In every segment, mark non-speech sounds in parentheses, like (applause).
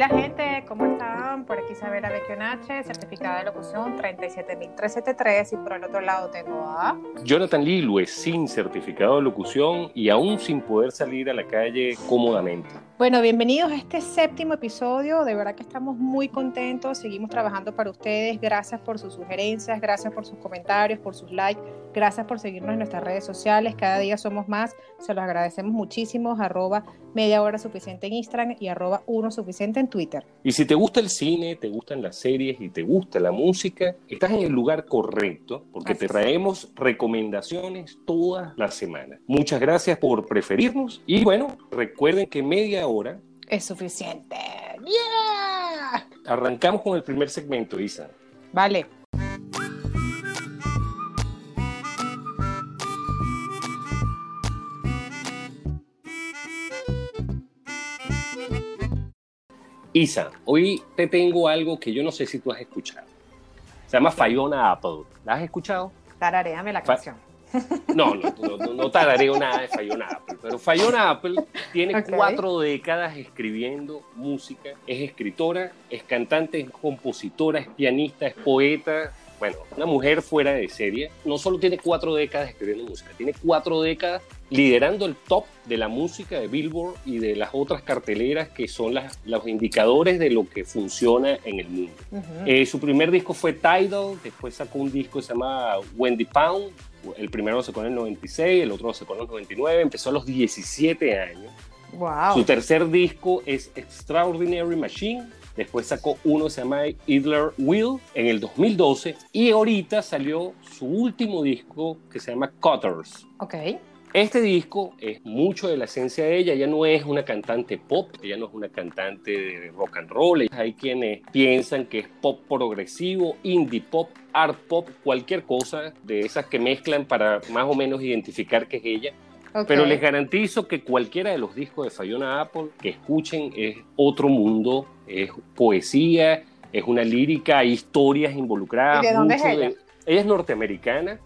Hola gente, ¿cómo están? Por aquí Isabela H, certificada de locución 37373 y por el otro lado tengo a... Jonathan Lilue, sin certificado de locución y aún sin poder salir a la calle cómodamente. Bueno, bienvenidos a este séptimo episodio, de verdad que estamos muy contentos, seguimos trabajando para ustedes, gracias por sus sugerencias, gracias por sus comentarios, por sus likes, gracias por seguirnos en nuestras redes sociales, cada día somos más, se los agradecemos muchísimo, arroba media hora suficiente en Instagram y arroba uno suficiente en Twitter. Y si te gusta el cine, te gustan las series y te gusta la música, estás en el lugar correcto porque te traemos recomendaciones todas las semanas. Muchas gracias por preferirnos y bueno, recuerden que media hora es suficiente. ¡Yeah! Arrancamos con el primer segmento, Isa. Vale. Isa, hoy te tengo algo que yo no sé si tú has escuchado. Se llama Fiona Apple. ¿La has escuchado? Tarareame la canción. No, no, no, no, tarareo nada de Fiona Apple, pero Fiona Apple tiene cuatro décadas escribiendo música, es escritora, es cantante, es compositora, es pianista, es poeta, bueno, una mujer fuera de serie, no solo tiene cuatro décadas escribiendo música, tiene cuatro décadas liderando el top de la música de Billboard y de las otras carteleras que son las, los indicadores de lo que funciona en el mundo. Eh, su primer disco fue Tidal, después sacó un disco que se llama Wendy Pound, el primero sacó en el 96, el otro sacó en el 99, empezó a los 17 años. Wow. Su tercer disco es Extraordinary Machine, Después sacó uno que se llama Idler Will en el 2012 y ahorita salió su último disco que se llama Cutters. Ok. Este disco es mucho de la esencia de ella. Ella no es una cantante pop, ella no es una cantante de rock and roll. Hay quienes piensan que es pop progresivo, indie pop, art pop, cualquier cosa de esas que mezclan para más o menos identificar que es ella. Pero les garantizo que cualquiera de los discos de Fiona Apple que escuchen es otro mundo, es poesía, es una lírica, hay historias involucradas. ¿Y de dónde es ella? ella es norteamericana.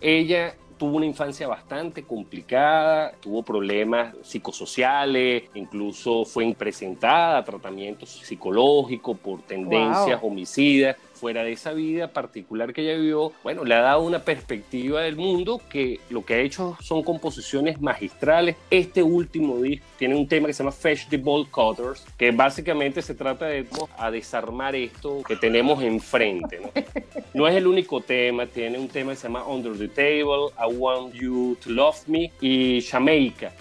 Ella tuvo una infancia bastante complicada, tuvo problemas psicosociales, incluso fue presentada a tratamientos psicológicos por tendencias homicidas fuera de esa vida particular que ella vivió, bueno, le ha dado una perspectiva del mundo que lo que ha hecho son composiciones magistrales. Este último disco tiene un tema que se llama Fetch the Ball Cutters, que básicamente se trata de a desarmar esto que tenemos enfrente. ¿no? no es el único tema, tiene un tema que se llama Under the Table, I Want You to Love Me y Jamaica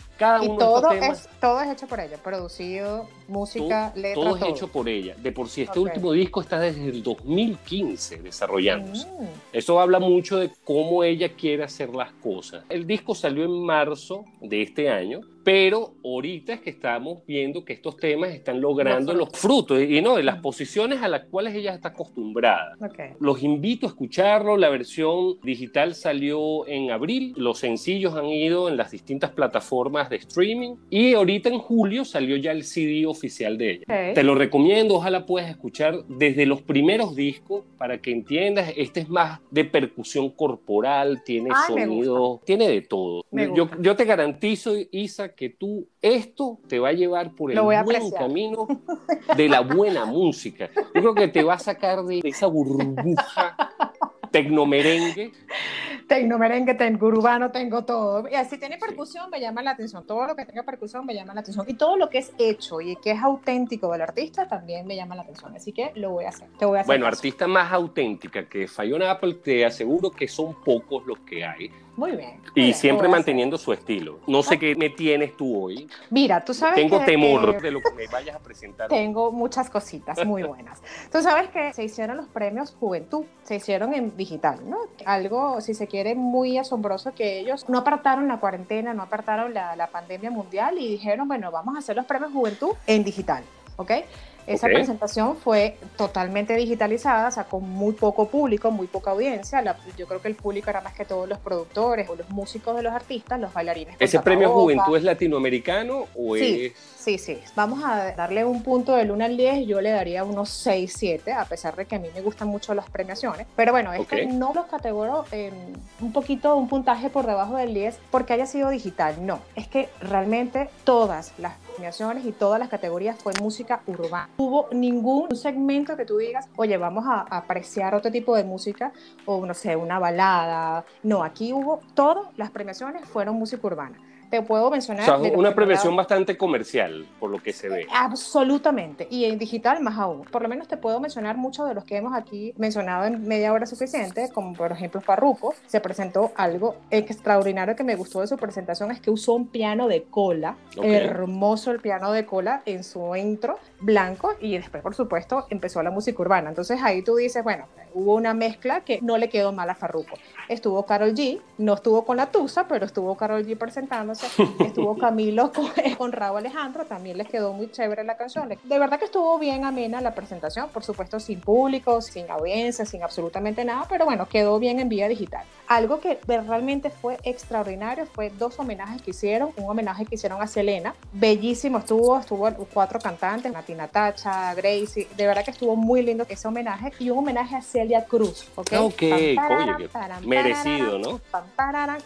y todo, es, todo es hecho por ella, producido, música, todo, Todo es hecho por ella. De por sí, este último disco está desde el 2015 desarrollándose. Mm. Eso habla mucho de cómo ella quiere hacer las cosas. El disco salió en marzo de este año pero ahorita es que estamos viendo que estos temas están logrando los frutos y no de las posiciones a las cuales ella está acostumbrada. Los invito a escucharlo, la versión digital salió en abril, los sencillos han ido en las distintas plataformas de streaming y ahorita en julio salió ya el CD oficial de ella. Te lo recomiendo, ojalá puedas escuchar desde los primeros discos para que entiendas, este es más de percusión corporal, tiene sonido, tiene de todo. Yo, yo te garantizo, Isa, que tú esto te va a llevar por el buen camino (laughs) de la buena música. Yo creo que te va a sacar de esa burbuja tecnomerengue. Tecnomerengue, tengo urbano, tengo todo. Y así tiene percusión, me llama la atención. Todo lo que tenga percusión me llama la atención. Y todo lo que es hecho y que es auténtico del artista también me llama la atención. Así que lo voy a hacer. Te voy a hacer bueno, artista más auténtica que Fiona Apple, te aseguro que son pocos los que hay. Muy bien. y siempre manteniendo su estilo. No sé qué me tienes tú hoy. Mira, tú sabes Tengo temor de lo que me vayas a presentar. Tengo muchas cositas muy buenas. tú sabes que se hicieron los premios Juventud, se hicieron en digital, ¿no? Algo, si se quiere, muy asombroso que ellos no apartaron la cuarentena, no apartaron la, la pandemia mundial y dijeron, bueno, vamos a hacer los premios Juventud en digital, ¿ok? Esa presentación fue totalmente digitalizada, o sea, con muy poco público, muy poca audiencia. yo creo que el público era más que todos los productores o los músicos de los artistas, los bailarines. ¿Ese premio Juventud es latinoamericano o sí, Sí, sí. Vamos a darle un punto del 1 al 10, yo le daría unos 6, 7, a pesar de que a mí me gustan mucho las premiaciones. Pero bueno, este no los categoro en un poquito, un puntaje por debajo del 10 porque haya sido digital. No, es que realmente todas las y todas las categorías fue música urbana. Hubo ningún segmento que tú digas, oye, vamos a, apreciar otro tipo de música o no sé, una balada. No, aquí hubo todas las premiaciones fueron música urbana te puedo mencionar. O sea, una premiación bastante comercial, por lo que se ve. Absolutamente, y en digital más aún. Por lo menos te puedo mencionar muchos de los que hemos aquí mencionado en media hora suficiente, como por ejemplo Farruko. Se presentó algo extraordinario que me gustó de su presentación, es que usó un piano de cola, hermoso el piano de cola en su intro, blanco, y después, por supuesto, empezó la música urbana. Entonces ahí tú dices, bueno, hubo una mezcla que no le quedó mal a Farruko. Estuvo Carol G, no estuvo con la Tusa, pero estuvo Carol G presentándose estuvo Camilo (laughs) con, con Raúl Alejandro, también les quedó muy chévere la canción. De verdad que estuvo bien amena la presentación, por supuesto sin público, sin audiencia, sin absolutamente nada, pero bueno, quedó bien en vía digital. Algo que realmente fue extraordinario fue dos homenajes que hicieron, un homenaje que hicieron a Selena, bellísimo estuvo, estuvo cuatro cantantes, Natina Tacha, Gracie, de verdad que estuvo muy lindo ese homenaje y un homenaje a Celia Cruz, ¿ok? Ok, merecido, ¿no?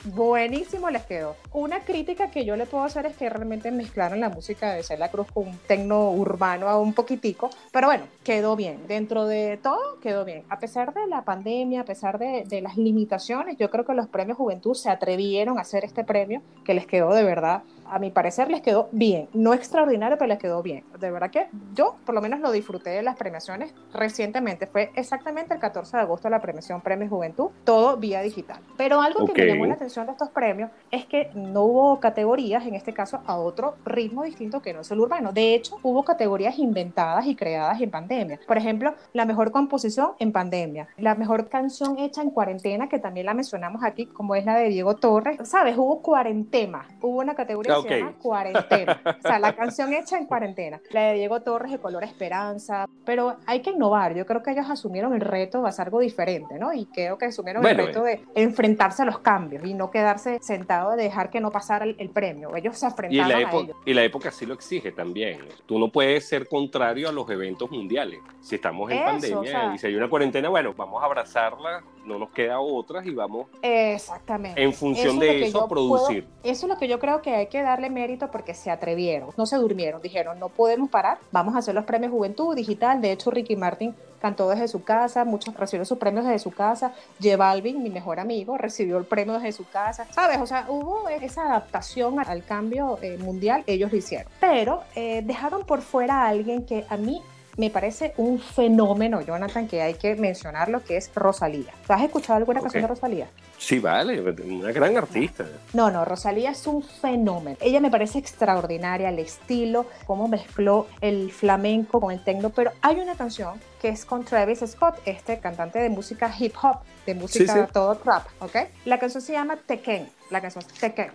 Buenísimo les quedó. Una crítica que yo le puedo hacer es que realmente mezclaron la música de Celia Cruz con un tecno urbano a un poquitico, pero bueno, quedó bien. Dentro de todo, quedó bien. A pesar de la pandemia, a pesar de, de las limitaciones, yo creo que los premios Juventud se atrevieron a hacer este premio que les quedó de verdad a mi parecer les quedó bien, no extraordinario, pero les quedó bien. De verdad que yo por lo menos lo disfruté de las premiaciones recientemente, fue exactamente el 14 de agosto la premiación Premio Juventud, todo vía digital. Pero algo que me llamó la atención de estos premios es que no hubo categorías, en este caso, a otro ritmo distinto que no es el urbano. De hecho, hubo categorías inventadas y creadas en pandemia. Por ejemplo, la mejor composición en pandemia, la mejor canción hecha en cuarentena, que también la mencionamos aquí, como es la de Diego Torres. ¿Sabes? Hubo cuarentena, hubo una categoría Cuarentena. o sea, la canción hecha en cuarentena. La de Diego Torres de Color Esperanza. Pero hay que innovar. Yo creo que ellos asumieron el reto de hacer algo diferente, ¿no? Y creo que asumieron el reto de enfrentarse a los cambios y no quedarse sentado de dejar que no pasara el, premio. Ellos se enfrentaron y la a ellos. Y la época sí lo exige también. Tú no puedes ser contrario a los eventos mundiales. Si estamos en pandemia y si hay una cuarentena, bueno, vamos a abrazarla, no nos queda otras y vamos. Exactamente. En función de eso, producir. eso es lo que yo creo que hay que dar darle mérito porque se atrevieron, no se durmieron, dijeron, no podemos parar, vamos a hacer los premios Juventud Digital. De hecho, Ricky Martin cantó desde su casa, muchos recibieron sus premios desde su casa. J Balvin, mi mejor amigo, recibió el premio desde su casa. ¿Sabes? O sea, hubo esa adaptación al cambio eh, mundial, ellos lo hicieron. Pero eh, dejaron por fuera a alguien que a mí me parece un fenómeno, Jonathan, que hay que mencionarlo, que es Rosalía. has escuchado alguna canción de Rosalía? Sí, vale, una gran artista. No, no, Rosalía es un fenómeno. Ella me parece extraordinaria, el estilo, cómo mezcló el flamenco con el techno, pero hay una canción que es con Travis Scott, este cantante de música hip hop, de música todo trap, ¿ok? La canción se llama Tekken, la canción Tekken.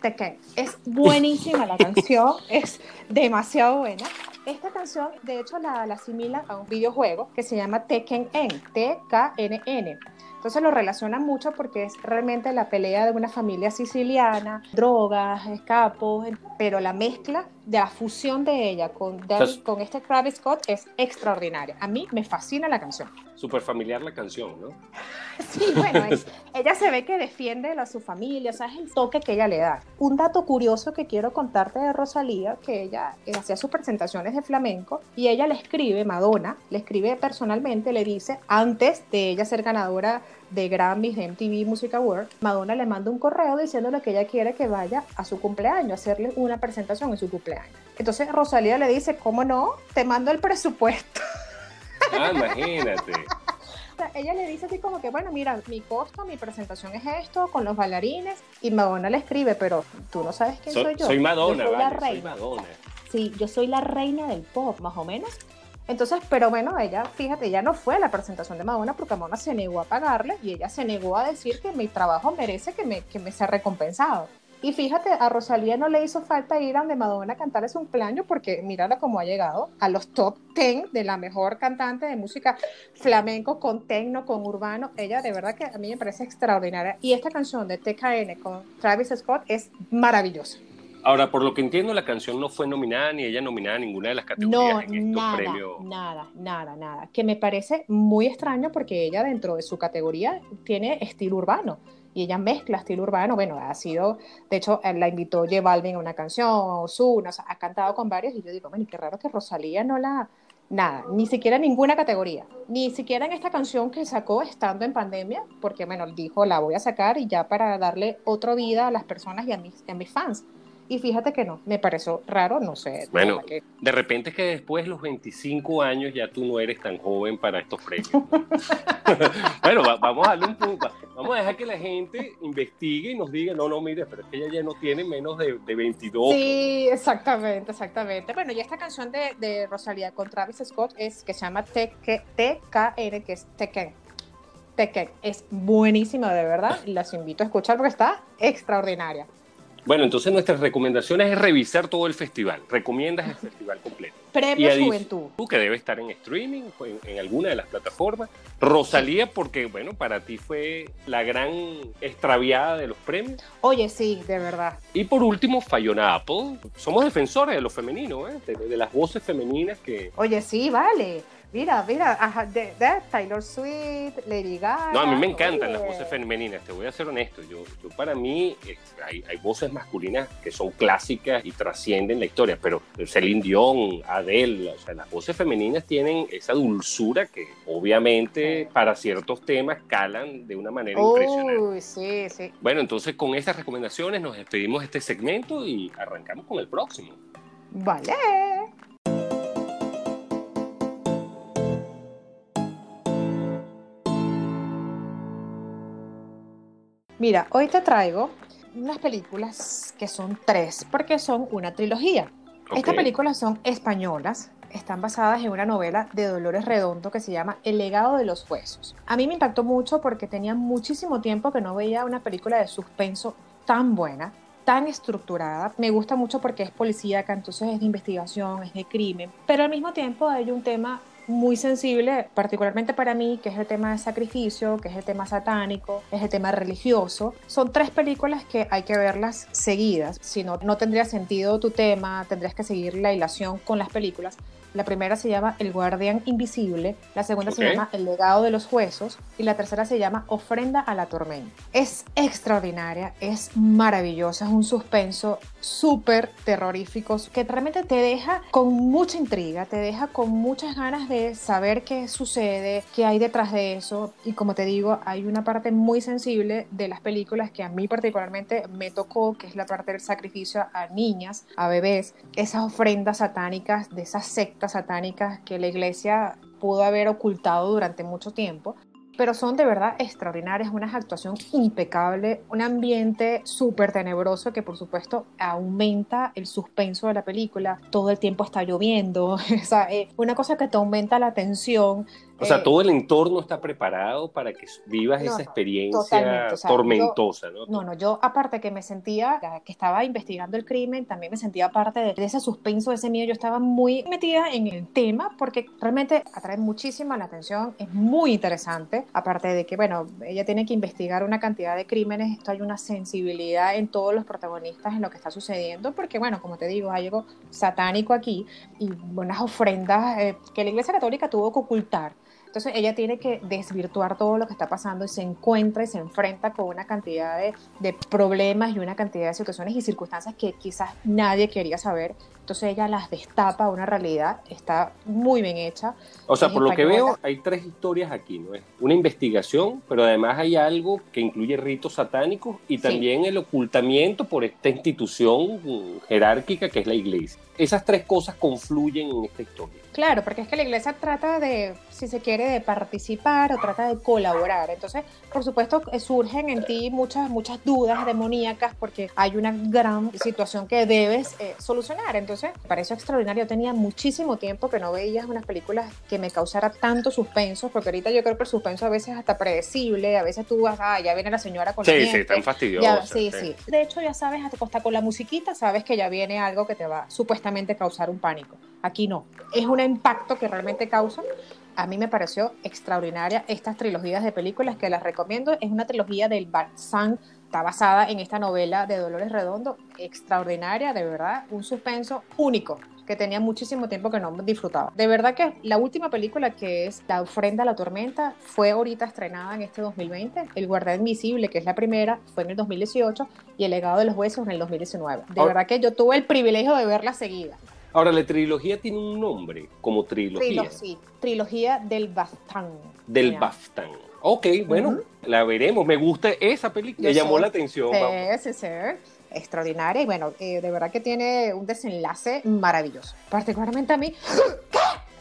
Tekken. Es buenísima la canción, (laughs) es demasiado buena. Esta canción, de hecho, la, la asimila a un videojuego que se llama Tekken N, T-K-N-N. Entonces lo relacionan mucho porque es realmente la pelea de una familia siciliana, drogas, escapos, pero la mezcla de la fusión de ella con, con este Travis Scott es extraordinaria. A mí me fascina la canción. Súper familiar la canción, ¿no? (laughs) sí, bueno, ella se ve que defiende a su familia, o sea, es el toque que ella le da. Un dato curioso que quiero contarte de Rosalía, que ella hacía sus presentaciones de flamenco y ella le escribe, Madonna, le escribe personalmente, le dice, antes de ella ser ganadora de Grammys, de MTV Music Award, Madonna le manda un correo diciéndole que ella quiere que vaya a su cumpleaños, hacerle una presentación en su cumpleaños. Entonces Rosalía le dice, ¿cómo no? Te mando el presupuesto. (laughs) Ah, imagínate. ella le dice así como que, bueno, mira, mi costo, mi presentación es esto, con los bailarines, y Madonna le escribe, pero tú no sabes quién soy yo. Soy Madonna, soy la reina. Madonna. Sí, yo soy la reina del pop, más o menos. Entonces, pero bueno, ella, fíjate, ella no fue a la presentación de Madonna porque Madonna se negó a pagarle y ella se negó a decir que mi trabajo merece que me, que me sea recompensado. Y fíjate, a Rosalía no le hizo falta ir a donde Madonna a cantar su cumpleaños porque mírala cómo ha llegado a los top 10 de la mejor cantante de música flamenco con tecno, con urbano. Ella de verdad que a mí me parece extraordinaria. Y esta canción de TKN con Travis Scott es maravillosa. Ahora, por lo que entiendo, la canción no fue nominada ni ella nominada a ninguna de las categorías no, en nada, Nada, nada, nada. Que me parece muy extraño porque ella dentro de su categoría tiene estilo urbano. Y ella mezcla estilo urbano, bueno, ha sido, de hecho, la invitó J Balvin a una canción, Ozuna, o sea, ha cantado con varios, y yo digo, bueno, qué raro que Rosalía no la, nada, ni siquiera ninguna categoría, ni siquiera en esta canción que sacó estando en pandemia, porque bueno, dijo, la voy a sacar y ya para darle otra vida a las personas y a mis, a mis fans. Y fíjate que no, me pareció raro, no sé. Bueno, de repente es que después de los 25 años ya tú no eres tan joven para estos premios. (laughs) bueno, vamos a darle un punto. Vamos a dejar que la gente investigue y nos diga, no, no, mire, pero es que ella ya no tiene menos de, de 22. Sí, exactamente, exactamente. Bueno, y esta canción de, de Rosalía con Travis Scott es que se llama TKN, que es Tekken. Tekken. Es buenísima, de verdad. Las invito a escuchar porque está extraordinaria. Bueno, entonces nuestras recomendaciones es revisar todo el festival. Recomiendas el festival completo. Premio Juventud. Tú que debe estar en streaming, en, alguna de las plataformas. Rosalía, porque bueno, para ti fue la gran extraviada de los premios. Oye, sí, de verdad. Y por último, Fayona Apple. Somos defensores de lo femenino, ¿eh? de las voces femeninas que... Oye, sí, vale. Mira, mira, de, Taylor Swift, Lady Gaga. No, a mí me encantan las voces femeninas, te voy a ser honesto. Yo, yo para mí hay, hay, voces masculinas que son clásicas y trascienden la historia, pero Celine Dion, Adele, o sea, las voces femeninas tienen esa dulzura que obviamente para ciertos temas calan de una manera impresionante. Uy, sí, sí. Bueno, entonces con esas recomendaciones nos despedimos de este segmento y arrancamos con el próximo. Vale. Mira, hoy te traigo unas películas que son tres, porque son una trilogía. Estas películas son españolas, están basadas en una novela de Dolores Redondo que se llama El legado de los huesos. A mí me impactó mucho porque tenía muchísimo tiempo que no veía una película de suspenso tan buena, tan estructurada. Me gusta mucho porque es policíaca, entonces es de investigación, es de crimen, pero al mismo tiempo hay un tema muy sensible, particularmente para mí, que es el tema de sacrificio, que es el tema satánico, es el tema religioso. Son tres películas que hay que verlas seguidas, si no, no tendría sentido tu tema, tendrías que seguir la hilación con las películas. La primera se llama El Guardián Invisible, la segunda se llama El Legado de los Huesos y la tercera se llama Ofrenda a la Tormenta. Es extraordinaria, es maravillosa, es un suspenso súper terrorífico que realmente te deja con mucha intriga, te deja con muchas ganas de saber qué sucede, qué hay detrás de eso. Y como te digo, hay una parte muy sensible de las películas que a mí particularmente me tocó, que es la parte del sacrificio a niñas, a bebés, esas ofrendas satánicas de esas sectas satánicas que la iglesia pudo haber ocultado durante mucho tiempo, pero son de verdad extraordinarias, una actuación impecable, un ambiente súper tenebroso que por supuesto aumenta el suspenso de la película, todo el tiempo está lloviendo, (laughs) eh, una cosa que te aumenta la tensión, o sea, eh, todo el entorno está preparado para que vivas esa experiencia tormentosa, ¿no? No, no, yo aparte que me sentía, que estaba investigando el crimen, también me sentía parte de, ese suspenso, de ese miedo, yo estaba muy metida en el tema porque realmente atrae muchísima la atención, es muy interesante, aparte de que, bueno, ella tiene que investigar una cantidad de crímenes, esto hay una sensibilidad en todos los protagonistas en lo que está sucediendo, porque, bueno, como te digo, hay algo satánico aquí y unas ofrendas eh, que la Iglesia Católica tuvo que ocultar entonces ella tiene que desvirtuar todo lo que está pasando y se encuentra y se enfrenta con una cantidad de, de problemas y una cantidad de situaciones y circunstancias que quizás nadie quería saber. Entonces ella las destapa una realidad, está muy bien hecha. O sea, por lo que veo, hay tres historias aquí, ¿no? Es una investigación, pero además hay algo que incluye ritos satánicos y también el ocultamiento por esta institución jerárquica que es la iglesia. Esas tres cosas confluyen en esta historia. Claro, porque es que la iglesia trata de, si se quiere, de participar o trata de colaborar. Entonces, por supuesto, surgen en ti muchas, muchas dudas demoníacas porque hay una gran situación que debes eh, solucionar. Entonces, me parece extraordinario. Tenía muchísimo tiempo que no veía unas películas que me causara tanto suspenso, porque ahorita yo creo que el suspenso a veces es hasta predecible, a veces tú vas, ah, ya viene la señora con Sí, sí, tan fastidioso. Sí, sí, De hecho, ya sabes, hasta con la musiquita, sabes que ya viene algo que te va supuestamente a causar un pánico. Aquí no. Es un impacto que realmente causa. A mí me pareció extraordinaria estas trilogías de películas que las recomiendo. Es una trilogía del Balsam, está basada en esta novela de Dolores Redondo, extraordinaria, de verdad, un suspenso único que tenía muchísimo tiempo que no disfrutaba. De verdad que la última película que es La ofrenda a la tormenta fue ahorita estrenada en este 2020. El guardián invisible, que es la primera, fue en el 2018 y El legado de los huesos en el 2019. De verdad que yo tuve el privilegio de verla seguida. Ahora, la trilogía tiene un nombre como trilogía. sí, trilogía del Baftán. Del Baftán. Ok, bueno, la veremos. Me gusta esa película. Me llamó la atención. Sí, sí, sí extraordinaria y bueno, eh, de verdad que tiene un desenlace maravilloso. Particularmente a mí.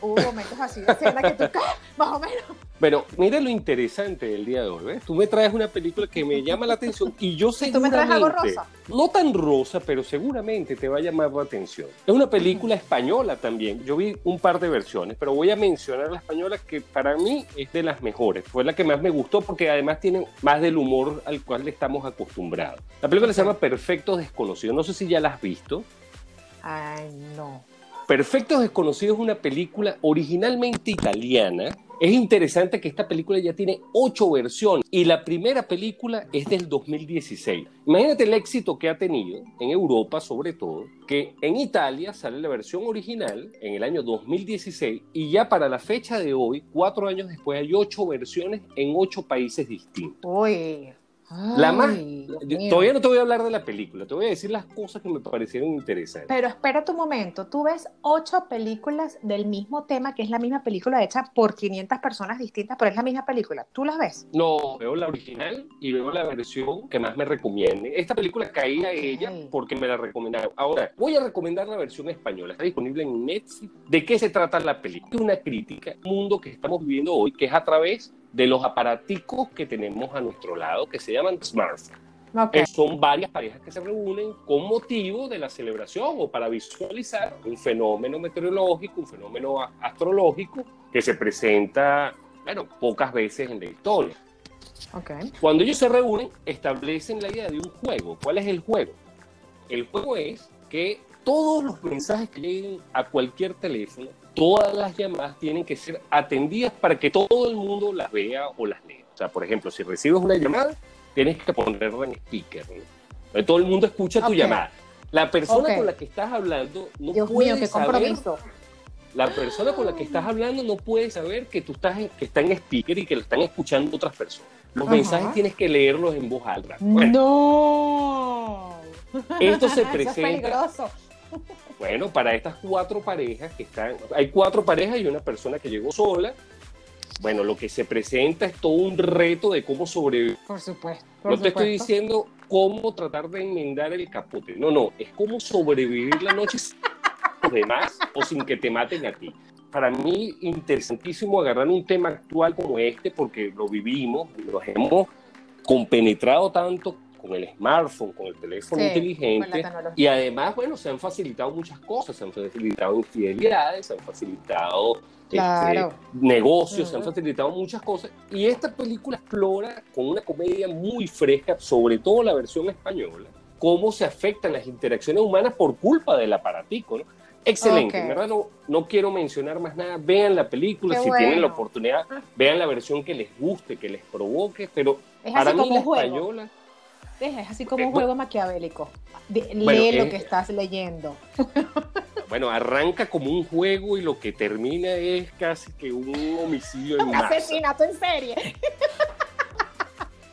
Hubo momentos así de escena que tú, Más o menos. Pero mira lo interesante del día de hoy, ¿ves? Tú me traes una película que me (laughs) llama la atención y yo sé ¿Tú me traes algo rosa? No tan rosa, pero seguramente te va a llamar la atención. Es una película española también. Yo vi un par de versiones, pero voy a mencionar la española que para mí es de las mejores. Fue la que más me gustó porque además tiene más del humor al cual le estamos acostumbrados. La película se llama Perfectos Desconocidos. No sé si ya la has visto. Ay, no. Perfectos Desconocidos es una película originalmente italiana. Es interesante que esta película ya tiene ocho versiones y la primera película es del 2016. Imagínate el éxito que ha tenido en Europa, sobre todo, que en Italia sale la versión original en el año 2016 y ya para la fecha de hoy, cuatro años después, hay ocho versiones en ocho países distintos. Uy, la más, todavía no te voy a hablar de la película, te voy a decir las cosas que me parecieron interesantes. Pero espera un momento, tú ves ocho películas del mismo tema, que es la misma película hecha por 500 personas distintas, pero es la misma película. ¿Tú las ves? No, veo la original y veo la versión que más me recomiende. Esta película caía a ella porque me la recomendaron. Ahora, voy a recomendar la versión española. Está disponible en Netflix. ¿De qué se trata la película? Es una crítica al mundo que estamos viviendo hoy, que es a través de los aparaticos que tenemos a nuestro lado que se llaman smartphones. son varias parejas que se reúnen con motivo de la celebración o para visualizar un fenómeno meteorológico, un fenómeno astrológico que se presenta, bueno, pocas veces en la historia. Okay. Cuando ellos se reúnen, establecen la idea de un juego. ¿Cuál es el juego? El juego es que todos los mensajes que lleguen a cualquier teléfono todas las llamadas tienen que ser atendidas para que todo el mundo las vea o las lea. O sea, por ejemplo, si recibes una llamada, tienes que ponerla en speaker. ¿no? Todo el mundo escucha tu llamada. La persona con la que estás hablando no puede mío, qué saber, compromiso. La persona con la que estás hablando no puede saber que tú estás en, que está en speaker y que lo están escuchando otras personas. Los mensajes tienes que leerlos en voz alta. no. Esto se (laughs) presenta. es peligroso. Bueno, para estas cuatro parejas que están, hay cuatro parejas y una persona que llegó sola. Bueno, lo que se presenta es todo un reto de cómo sobrevivir. Por supuesto. no te estoy diciendo cómo tratar de enmendar el capote. No, no, es cómo sobrevivir la noche sin los demás o sin que te maten a ti. Para mí, interesantísimo agarrar un tema actual como este porque lo vivimos, lo hemos compenetrado tanto con el smartphone, con el teléfono inteligente. Y además, bueno, se han facilitado muchas cosas, se han facilitado infidelidades, se han facilitado este, negocios, se han facilitado muchas cosas. Y esta película explora con una comedia muy fresca, sobre todo la versión española, cómo se afectan las interacciones humanas por culpa del aparatico, ¿no? Excelente, verdad no, no quiero mencionar más nada. Vean la película, si tienen la oportunidad, vean la versión que les guste, que les provoque, pero para mí la española es así como un juego maquiavélico. lee lo que estás leyendo. (laughs) Bueno, arranca como un juego y lo que termina es casi que un homicidio en Un asesinato en serie. (laughs)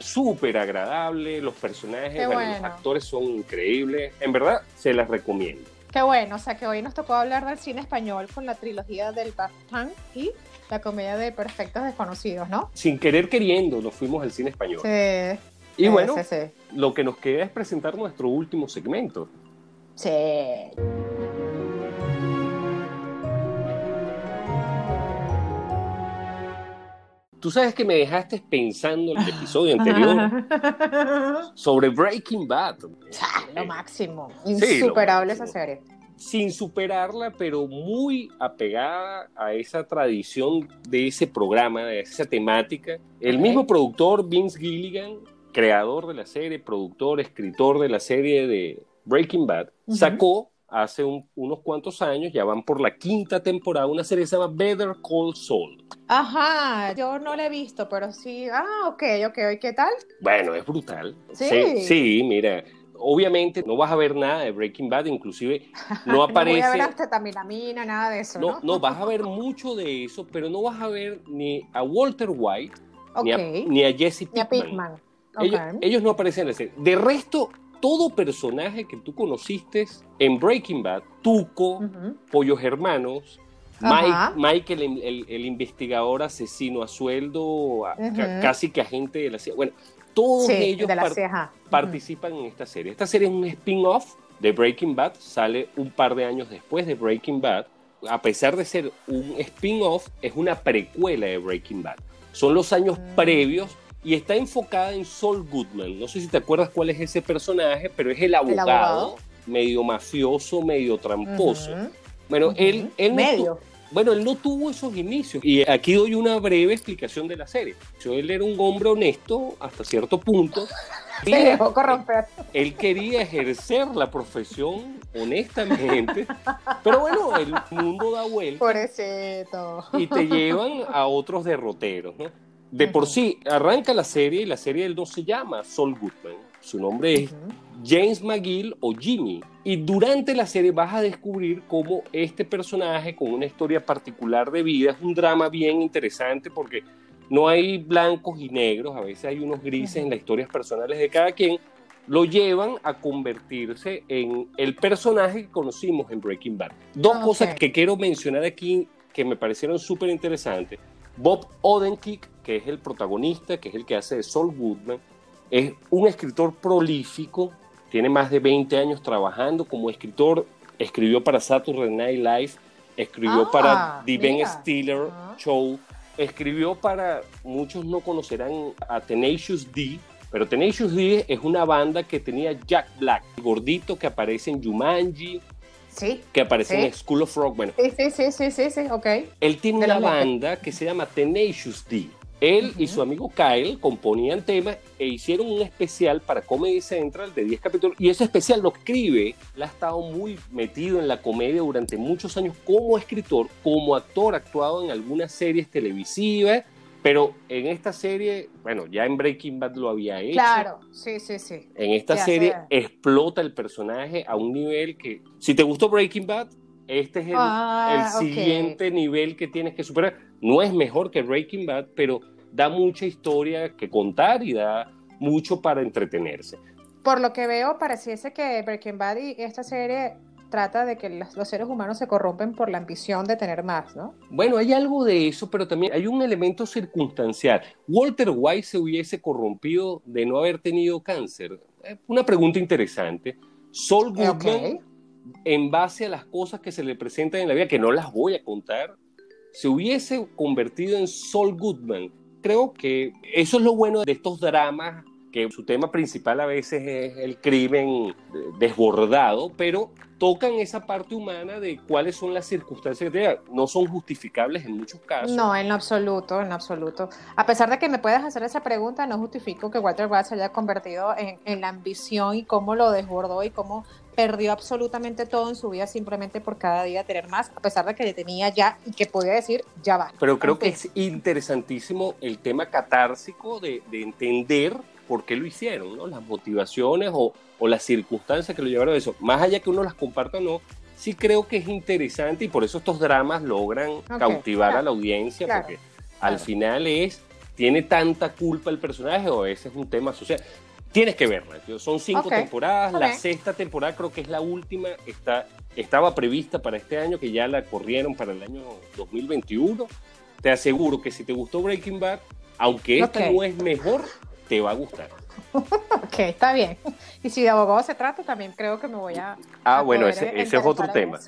Súper agradable, los personajes, los actores son increíbles. En verdad, se las recomiendo. Qué bueno, o sea que hoy nos tocó hablar del cine español con la trilogía del Bastán y la comedia de Perfectos Desconocidos, ¿no? Sin querer queriendo, nos fuimos al cine español. Sí. Y bueno, lo que nos queda es presentar nuestro último segmento. Sí. Tú sabes que me dejaste pensando en el episodio anterior (laughs) sobre Breaking Bad. lo máximo. Insuperable esa serie. Sin superarla, pero muy apegada a esa tradición de ese programa, de esa temática. El mismo productor, Vince Gilligan, creador de la serie, productor, escritor de la serie de Breaking Bad, sacó hace unos cuantos años, ya van por la quinta temporada, una serie que se llama Better Call Saul. Ajá, yo no la he visto, pero sí, ah, ok, ok, ¿qué tal? Bueno, es brutal. Sí, sí, mira, obviamente no vas a ver nada de Breaking Bad, inclusive (laughs) no aparece... no voy a ver nada de eso, ¿no? No, vas a ver mucho de eso, pero no vas a ver ni a Walter White, ni, a, Jesse Pinkman. Ellos, no aparecen en la serie. De resto, todo personaje que tú conociste en Breaking Bad, Tuco, Pollos Hermanos, Mike, Mike el, investigador asesino a sueldo, casi que agente de la CIA. Bueno, todos ellos participan en esta serie. Esta serie es un spin-off de Breaking Bad, sale un par de años después de Breaking Bad. A pesar de ser un spin-off, es una precuela de Breaking Bad. Son los años mm. previos y está enfocada en Saul Goodman. No sé si te acuerdas cuál es ese personaje, pero es el abogado, medio mafioso, medio tramposo. Bueno, él, él medio. Bueno, él no tuvo esos inicios. Y aquí doy una breve explicación de la serie. Él era un hombre honesto hasta cierto punto. (laughs) Se dejó corromper. Él quería ejercer la profesión honestamente, pero bueno, el mundo da vuelta. Pobrecito. Y te llevan a otros derroteros, ¿no? De por sí, arranca la serie y la serie él no se llama Sol Goodman. Su nombre es James McGill o Jimmy. Y durante la serie vas a descubrir cómo este personaje con una historia particular de vida es un drama bien interesante porque no hay blancos y negros, a veces hay unos grises en las historias personales de cada quien, lo llevan a convertirse en el personaje que conocimos en Breaking Bad. Dos cosas que quiero mencionar aquí que me parecieron súper interesantes. Bob Odenkirk, que es el protagonista, que es el que hace de Saul Goodman, es un escritor prolífico, tiene más de 20 años trabajando como escritor, escribió para Saturday Night Live, escribió para ah, The Ben Stiller Show, escribió para, muchos no conocerán a Tenacious D, pero Tenacious D es una banda que tenía Jack Black, gordito que aparece en Jumanji, Sí, que aparece en School of Rock. Bueno, sí, sí, sí, sí, sí, ok. Él tiene una banda que se llama Tenacious D. Él y su amigo Kyle componían temas e hicieron un especial para Comedy Central de 10 capítulos. Y ese especial lo escribe. Él ha estado muy metido en la comedia durante muchos años como escritor, como actor, actuado en algunas series televisivas. Pero en esta serie, bueno, ya en Breaking Bad lo había hecho. Claro, sí, sí, sí. En esta serie explota el personaje a un nivel que, si te gustó Breaking Bad, este es el, ah, siguiente nivel que tienes que superar. No es mejor que Breaking Bad, pero da mucha historia que contar y da mucho para entretenerse. Por lo que veo, pareciese que Breaking Bad y esta serie trata de que los seres humanos se corrompen por la ambición de tener más, ¿no? Bueno, hay algo de eso, pero también hay un elemento circunstancial. ¿Walter White se hubiese corrompido de no haber tenido cáncer? Eh, una pregunta interesante. Sol Goodman, en base a las cosas que se le presentan en la vida, que no las voy a contar, se hubiese convertido en Sol Goodman creo que eso es lo bueno de estos dramas, que su tema principal a veces es el crimen desbordado, pero tocan esa parte humana de cuáles son las circunstancias que no son justificables en muchos casos. No, en absoluto, en absoluto. A pesar de que me puedas hacer esa pregunta, no justifico que Walter White se haya convertido en, en la ambición y cómo lo desbordó y cómo perdió absolutamente todo en su vida simplemente por cada día tener más, a pesar de que le tenía ya y que podía decir ya va. Pero creo que es interesantísimo el tema catársico de, de, entender por qué lo hicieron, ¿no? las motivaciones o, o las circunstancias que lo llevaron a eso. Más allá que uno las comparta o no, sí creo que es interesante y por eso estos dramas logran cautivar a la audiencia, porque al final es, tiene tanta culpa el personaje o ese es un tema social. Tienes que verla. Son cinco temporadas. La sexta temporada creo que es la última. Está, estaba prevista para este año, que ya la corrieron para el año 2021. Te aseguro que si te gustó Breaking Bad, aunque esta no es mejor, te va a gustar. (laughs) ok, está bien. Y si de abogado se trata, también creo que me voy a. Ah, bueno, ese, ese es otro tema.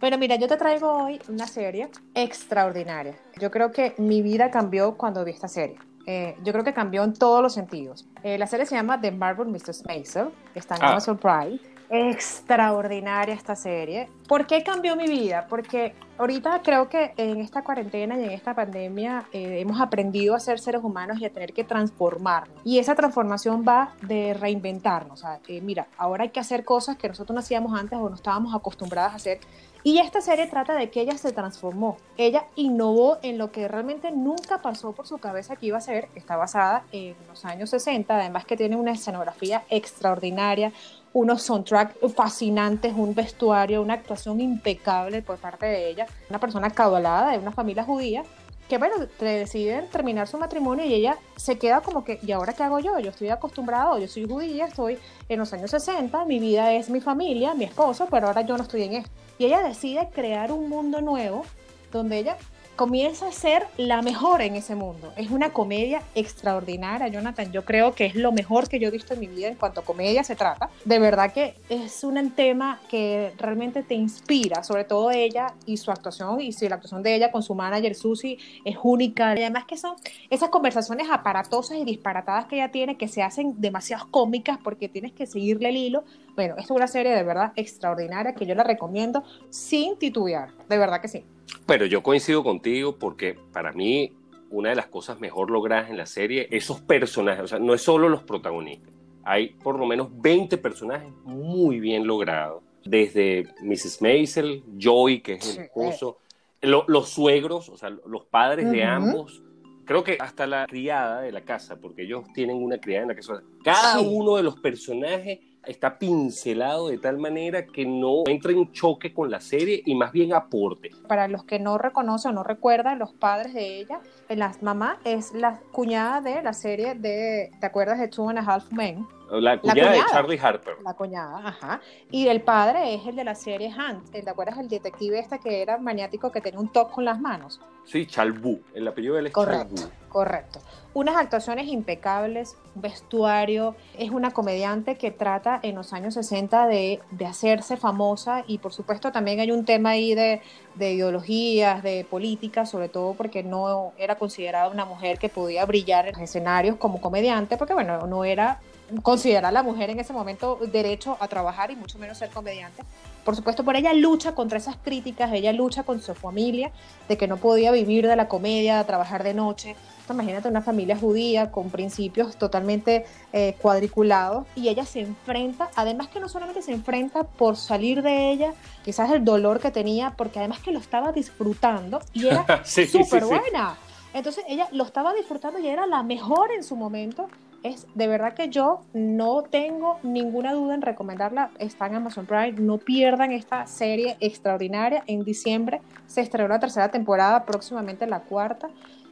bueno, (laughs) mira, yo te traigo hoy una serie extraordinaria. Yo creo que mi vida cambió cuando vi esta serie. Eh, yo creo que cambió en todos los sentidos. Eh, la serie se llama The Marvel Mr. Maisel, está en ah. Amazon Prime. Extraordinaria esta serie. ¿Por qué cambió mi vida? Porque ahorita creo que en esta cuarentena y en esta pandemia eh, hemos aprendido a ser seres humanos y a tener que transformarnos. Y esa transformación va de reinventarnos. O sea, eh, mira, ahora hay que hacer cosas que nosotros no hacíamos antes o no estábamos acostumbradas a hacer. Y esta serie trata de que ella se transformó. Ella innovó en lo que realmente nunca pasó por su cabeza que iba a ser. Está basada en los años 60, además que tiene una escenografía extraordinaria, unos soundtracks fascinantes, un vestuario, una actuación impecable por parte de ella, una persona caudalada de una familia judía que bueno, deciden terminar su matrimonio y ella se queda como que, ¿y ahora qué hago yo? Yo estoy acostumbrado, yo soy judía, estoy en los años 60, mi vida es mi familia, mi esposo, pero ahora yo no estoy en esto. Y ella decide crear un mundo nuevo donde ella comienza a ser la mejor en ese mundo. Es una comedia extraordinaria, Jonathan. Yo creo que es lo mejor que yo he visto en mi vida en cuanto a comedia se trata. De verdad que es un tema que realmente te inspira, sobre todo ella y su actuación. Y si la actuación de ella con su manager Susie es única. Y además que son esas conversaciones aparatosas y disparatadas que ella tiene que se hacen demasiado cómicas porque tienes que seguirle el hilo. Bueno, es una serie de verdad extraordinaria que yo la recomiendo sin titubear. De verdad que sí. Pero yo coincido contigo porque para mí una de las cosas mejor logradas en la serie, esos personajes, o sea, no es solo los protagonistas, hay por lo menos 20 personajes muy bien logrados, desde Mrs. Maisel, Joey, que es el esposo, los suegros, o sea, los padres de ambos, creo que hasta la criada de la casa, porque ellos tienen una criada en la casa, cada uno de los personajes está pincelado de tal manera que no entra en choque con la serie y más bien aporte. Para los que no reconocen o no recuerdan, los padres de ella, la mamá es la cuñada de la serie de, ¿te acuerdas de Two and a Half Men? La cuñada, de Charlie Harper. La cuñada, ajá. Y el padre es el de la serie Hunt. ¿Te acuerdas el detective este que era maniático que tenía un toque con las manos? Sí, Chalbu. El apellido de él es Correcto, correcto. Unas actuaciones impecables, un vestuario. Es una comediante que trata en los años 60 de, de hacerse famosa y por supuesto también hay un tema ahí de, de ideologías, de política, sobre todo porque no era considerada una mujer que podía brillar en los escenarios como comediante, porque bueno, no era considera a la mujer en ese momento derecho a trabajar y mucho menos ser comediante. Por supuesto, por ella lucha contra esas críticas, ella lucha con su familia de que no podía vivir de la comedia, trabajar de noche. Imagínate una familia judía con principios totalmente eh, cuadriculados y ella se enfrenta, además que no solamente se enfrenta por salir de ella, quizás el dolor que tenía, porque además que lo estaba disfrutando y era (laughs) súper buena. Entonces ella lo estaba disfrutando y era la mejor en su momento es de verdad que yo no tengo ninguna duda en recomendarla. Está en Amazon Prime. No pierdan esta serie extraordinaria. En diciembre se estrenó la tercera temporada, próximamente la cuarta.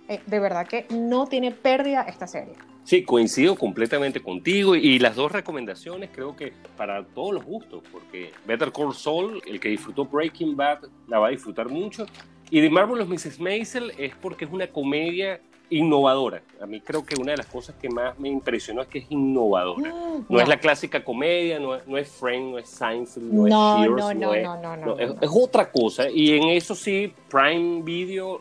Eh, de verdad que no tiene pérdida esta serie. Sí, coincido completamente contigo y las dos recomendaciones creo que para todos los gustos, porque Better Call Saul, el que disfrutó Breaking Bad, la va a disfrutar mucho. Y The Marvelous Mrs. Maisel es porque es una comedia innovadora. A mí creo que una de las cosas que más me impresionó es que es innovadora. Mm, no, es la clásica comedia, no es, no es Friend, no es Seinfeld, no, es Cheers, no, no, no, es, es, otra cosa. Y en eso sí, Prime Video,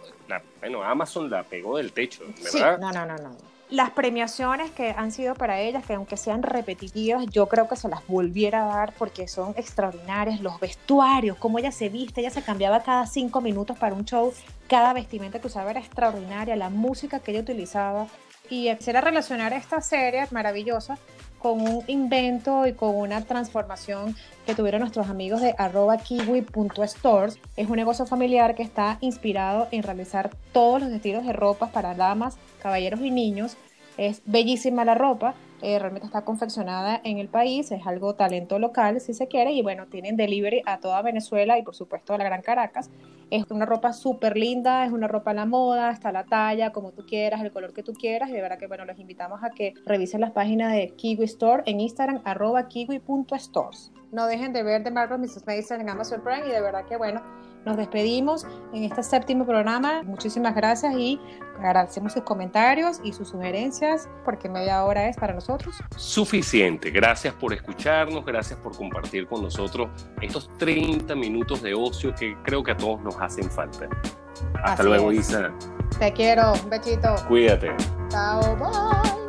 bueno, Amazon la pegó del techo, ¿verdad? Sí, no, no, no, no las premiaciones que han sido para ellas, que aunque sean repetitivas, yo creo que se las volviera a dar porque son extraordinarias. Los vestuarios, cómo ella se viste, ella se cambiaba cada cinco minutos para un show, cada vestimenta que usaba era extraordinaria, la música que ella utilizaba. Y quisiera relacionar esta serie maravillosa con un invento y con una transformación que tuvieron nuestros amigos de arroba kiwi.stores. Es un negocio familiar que está inspirado en realizar todos los estilos de ropas para damas, caballeros y niños. Es bellísima la ropa, eh, realmente está confeccionada en el país, es algo talento local si se quiere y bueno, tienen delivery a toda Venezuela y por supuesto a la Gran Caracas. Es una ropa súper linda, es una ropa a la moda, está la talla, como tú quieras, el color que tú quieras y de verdad que bueno, les invitamos a que revisen las páginas de Kiwi Store en Instagram arroba kiwi.stores. No dejen de ver The Marvel Mrs. Mason en Amazon Prime y de verdad que bueno, nos despedimos en este séptimo programa. Muchísimas gracias y agradecemos sus comentarios y sus sugerencias porque media hora es para nosotros. Suficiente. Gracias por escucharnos, gracias por compartir con nosotros estos 30 minutos de ocio que creo que a todos nos hacen falta. Hasta luego, Isa. Te quiero. Un besito. Cuídate. Chao. Bye.